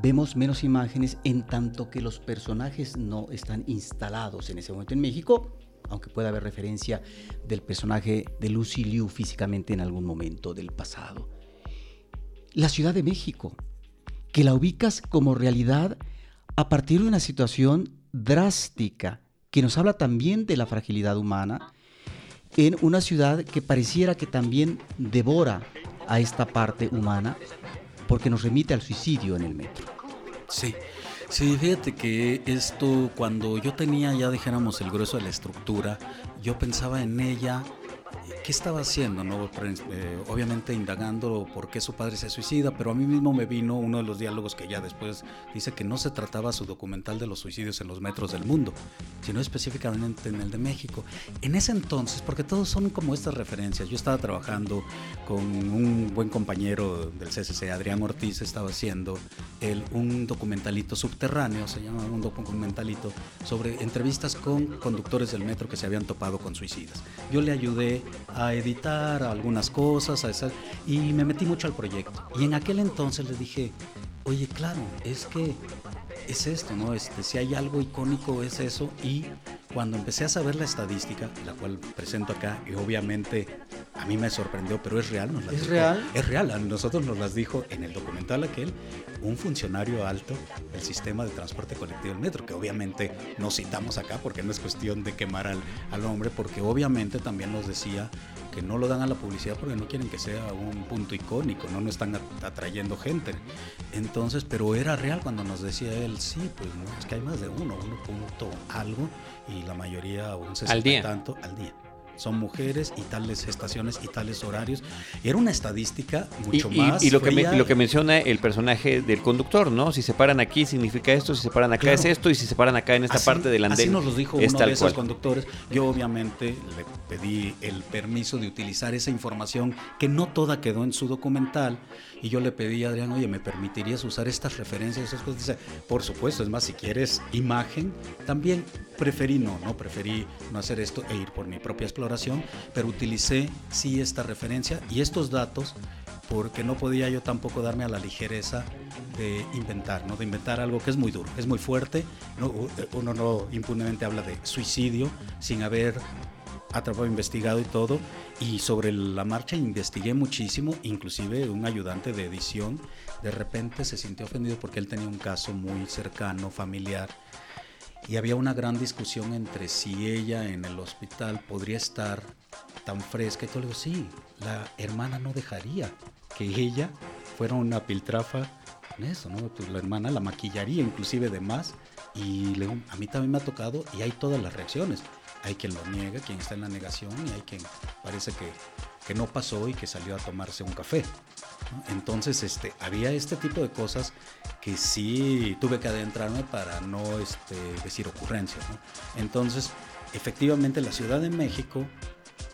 vemos menos imágenes en tanto que los personajes no están instalados en ese momento en México, aunque pueda haber referencia del personaje de Lucy Liu físicamente en algún momento del pasado. La Ciudad de México, que la ubicas como realidad a partir de una situación drástica que nos habla también de la fragilidad humana en una ciudad que pareciera que también devora a esta parte humana porque nos remite al suicidio en el metro. Sí, sí, fíjate que esto, cuando yo tenía ya dijéramos el grueso de la estructura, yo pensaba en ella ¿qué estaba haciendo? No? Eh, obviamente indagando por qué su padre se suicida, pero a mí mismo me vino uno de los diálogos que ya después dice que no se trataba su documental de los suicidios en los metros del mundo, sino específicamente en el de México. En ese entonces, porque todos son como estas referencias, yo estaba trabajando con un buen compañero del CCC, Adrián Ortiz, estaba haciendo un documentalito subterráneo, se llama un documentalito, sobre entrevistas con conductores del metro que se habían topado con suicidas. Yo le ayudé a editar algunas cosas, a esa, y me metí mucho al proyecto. Y en aquel entonces le dije, oye, claro, es que es esto, ¿no? Este, si hay algo icónico es eso. Y cuando empecé a saber la estadística, la cual presento acá, y obviamente a mí me sorprendió, pero es real. Nos ¿Es real? Es real. A nosotros nos las dijo en el documental aquel un funcionario alto del sistema de transporte colectivo del metro, que obviamente no citamos acá porque no es cuestión de quemar al, al hombre, porque obviamente también nos decía que no lo dan a la publicidad porque no quieren que sea un punto icónico, no, no están atrayendo gente. Entonces, pero era real cuando nos decía él, sí, pues no, es que hay más de uno, uno punto algo, y la mayoría, un 60 tanto al día son mujeres y tales estaciones y tales horarios. Era una estadística mucho más. Y, lo, que lo que menciona el personaje del conductor, ¿no? Si se paran aquí significa esto, si se paran acá es esto, y si se paran acá en esta parte del andén. Así nos lo dijo uno de esos conductores. Yo, obviamente, le pedí el permiso de utilizar esa información que no toda quedó en su documental. Y yo le pedí a Adrián, oye, ¿me permitirías usar estas referencias, esas cosas? Dice, por supuesto, es más, si quieres imagen, también preferí no, no, preferí no hacer esto e ir por mi propia exploración, pero utilicé sí esta referencia y estos datos porque no podía yo tampoco darme a la ligereza de inventar, ¿no? de inventar algo que es muy duro, es muy fuerte, uno no impunemente habla de suicidio sin haber atrapado, investigado y todo, y sobre la marcha investigué muchísimo, inclusive un ayudante de edición de repente se sintió ofendido porque él tenía un caso muy cercano, familiar, y había una gran discusión entre si ella en el hospital podría estar tan fresca y todo. Le digo, sí, la hermana no dejaría que ella fuera una piltrafa eso, ¿no? Pues la hermana la maquillaría inclusive de más y luego a mí también me ha tocado y hay todas las reacciones. Hay quien lo niega, quien está en la negación y hay quien parece que, que no pasó y que salió a tomarse un café. Entonces, este, había este tipo de cosas que sí tuve que adentrarme para no este, decir ocurrencias. Entonces, efectivamente, la Ciudad de México,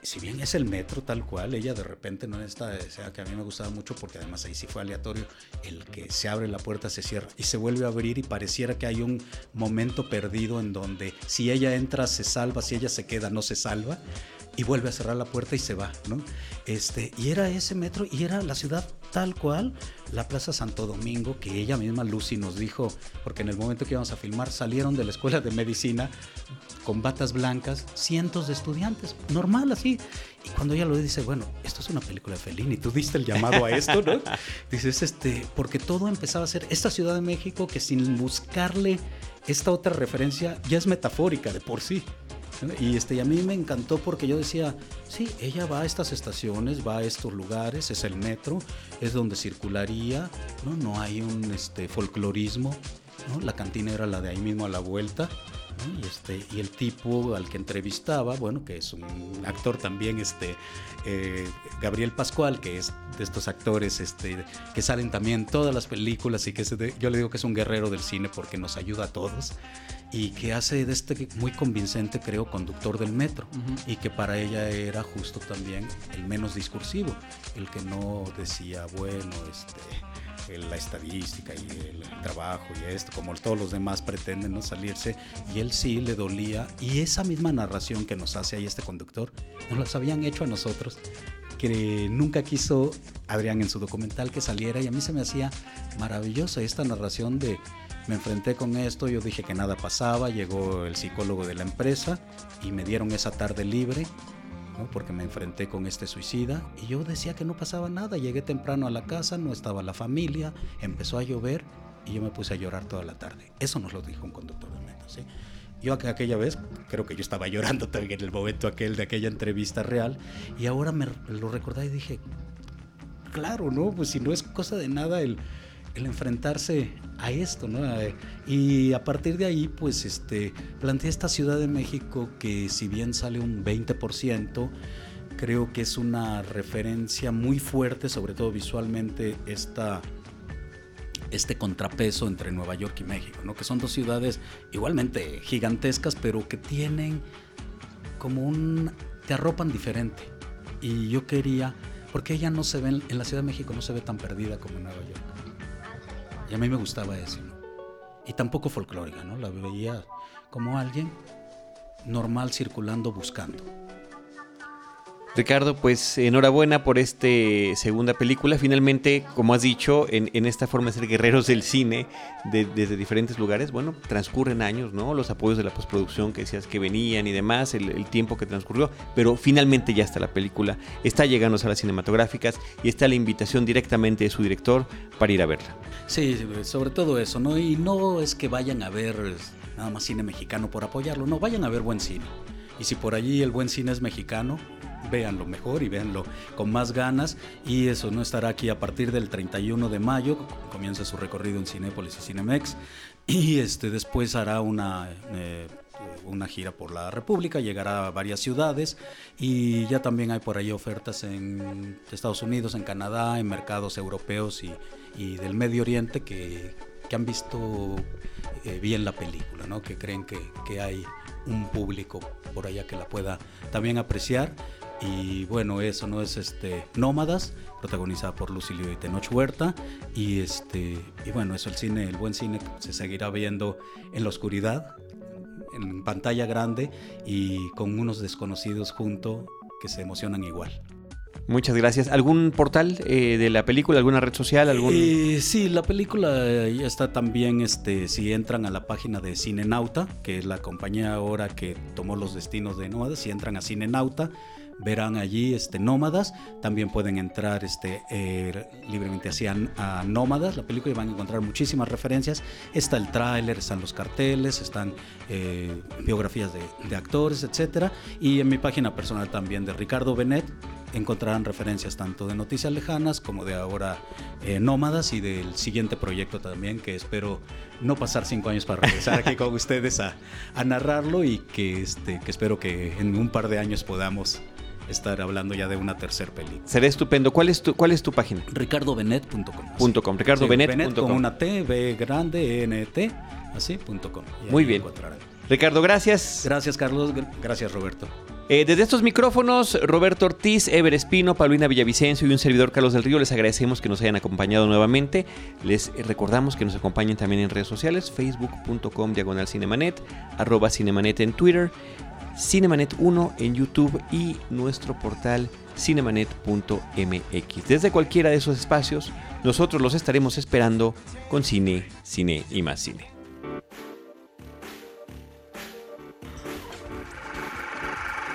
si bien es el metro tal cual, ella de repente no está, o sea, que a mí me gustaba mucho porque además ahí sí fue aleatorio, el que se abre la puerta, se cierra y se vuelve a abrir y pareciera que hay un momento perdido en donde si ella entra se salva, si ella se queda no se salva y vuelve a cerrar la puerta y se va, ¿no? Este, y era ese metro y era la ciudad tal cual, la Plaza Santo Domingo, que ella misma Lucy nos dijo, porque en el momento que íbamos a filmar salieron de la escuela de medicina con batas blancas, cientos de estudiantes, normal así. Y cuando ella lo dice, bueno, esto es una película de Fellini, tú diste el llamado a esto, ¿no? Dices, este, porque todo empezaba a ser esta Ciudad de México que sin buscarle esta otra referencia ya es metafórica de por sí. Y, este, y a mí me encantó porque yo decía, sí, ella va a estas estaciones, va a estos lugares, es el metro, es donde circularía, no, no hay un este, folclorismo, ¿no? la cantina era la de ahí mismo a la vuelta. Y, este, y el tipo al que entrevistaba, bueno, que es un actor también, este, eh, Gabriel Pascual, que es de estos actores este, que salen también en todas las películas y que yo le digo que es un guerrero del cine porque nos ayuda a todos y que hace de este muy convincente, creo, conductor del metro y que para ella era justo también el menos discursivo, el que no decía, bueno, este, la estadística y el, trabajo y esto, como todos los demás pretenden no salirse, y él sí le dolía, y esa misma narración que nos hace ahí este conductor, nos las habían hecho a nosotros, que nunca quiso Adrián en su documental que saliera, y a mí se me hacía maravillosa esta narración de me enfrenté con esto, yo dije que nada pasaba, llegó el psicólogo de la empresa y me dieron esa tarde libre, porque me enfrenté con este suicida y yo decía que no pasaba nada, llegué temprano a la casa, no estaba la familia, empezó a llover y yo me puse a llorar toda la tarde. Eso nos lo dijo un conductor de metro, ¿sí? Yo aquella vez, creo que yo estaba llorando también en el momento aquel de aquella entrevista real y ahora me lo recordé y dije, claro, ¿no? Pues si no es cosa de nada el el enfrentarse a esto, ¿no? Y a partir de ahí, pues, este, planteé esta Ciudad de México que si bien sale un 20%, creo que es una referencia muy fuerte, sobre todo visualmente, esta, este contrapeso entre Nueva York y México, ¿no? Que son dos ciudades igualmente gigantescas, pero que tienen como un... te arropan diferente. Y yo quería, porque ella no se ve, en la Ciudad de México no se ve tan perdida como en Nueva York. Y a mí me gustaba eso. Y tampoco folclórica, ¿no? La veía como alguien normal circulando buscando. Ricardo, pues enhorabuena por esta segunda película. Finalmente, como has dicho, en, esta forma de ser guerreros del cine desde diferentes lugares, bueno, transcurren años, ¿no? Los apoyos de la postproducción que decías que venían y demás, el, tiempo que transcurrió, pero finalmente ya está la película, está llegando a las cinematográficas y está la invitación directamente de su director para ir a verla. Sí, sobre todo eso, ¿no? Y no es que vayan a ver nada más cine mexicano por apoyarlo, no, vayan a ver buen cine. Y si por allí el buen cine es mexicano, véanlo mejor y véanlo con más ganas. Y eso no estará aquí a partir del 31 de mayo, comienza su recorrido en Cinépolis y Cinemex. Y este, después hará una, eh, una gira por la República, llegará a varias ciudades y ya también hay por ahí ofertas en Estados Unidos, en Canadá, en mercados europeos y, y del Medio Oriente que, que han visto eh, bien la película, ¿no? que creen que, que hay un público por allá que la pueda también apreciar y bueno, eso no es este Nómadas, protagonizada por Lucilio y Tenoch Huerta. Y este, y bueno, eso el cine, el buen cine se seguirá viendo en la oscuridad, en pantalla grande y con unos desconocidos junto que se emocionan igual. Muchas gracias. ¿Algún portal eh, de la película, alguna red social? Algún... Eh, sí, la película ya está también, este, si entran a la página de Cinenauta, que es la compañía ahora que tomó los destinos de Nómadas, si entran a Cinenauta, verán allí este, Nómadas, también pueden entrar este, eh, libremente hacia a Nómadas, la película, y van a encontrar muchísimas referencias. Está el tráiler, están los carteles, están biografías de, de, actores, etc. Y en mi página personal también de Ricardo Benet, encontrarán referencias tanto de Noticias Lejanas como de ahora eh, Nómadas y del siguiente proyecto también, que espero no pasar cinco años para regresar aquí con ustedes a, a narrarlo y que, este, que espero que en un par de años podamos estar hablando ya de una tercer película. Será estupendo. ¿Cuál es tu, cuál es tu página? ricardobenet.com. Com, ricardobenet.com. Benet con una T, B grande, E, N, T, así, punto com. Muy bien. encontrarán. Ricardo, gracias. Gracias, Carlos. Gr- Gracias, Roberto. Eh, desde estos micrófonos, Roberto Ortiz, Ever Espino, Paulina Villavicencio y un servidor Carlos del Río, les agradecemos que nos hayan acompañado nuevamente. Les recordamos que nos acompañen también en redes sociales, facebook.com diagonal cinemanet, arroba cinemanet en Twitter, cinemanet1 en YouTube y nuestro portal cinemanet.mx. Desde cualquiera de esos espacios, nosotros los estaremos esperando con cine, cine y más cine.